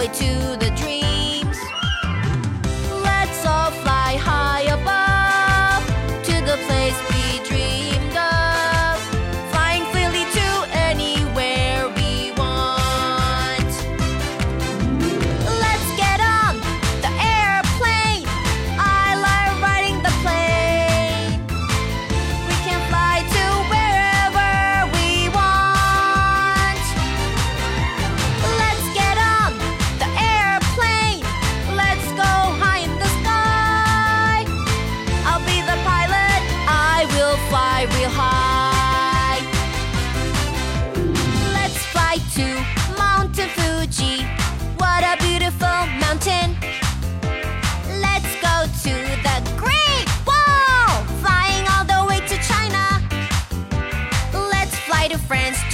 way to Fly to France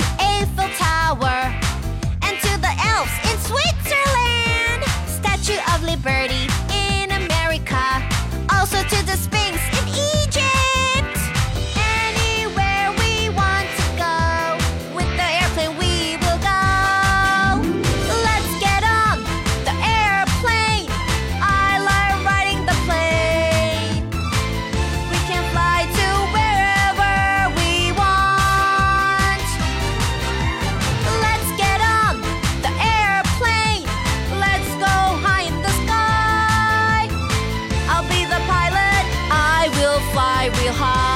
你好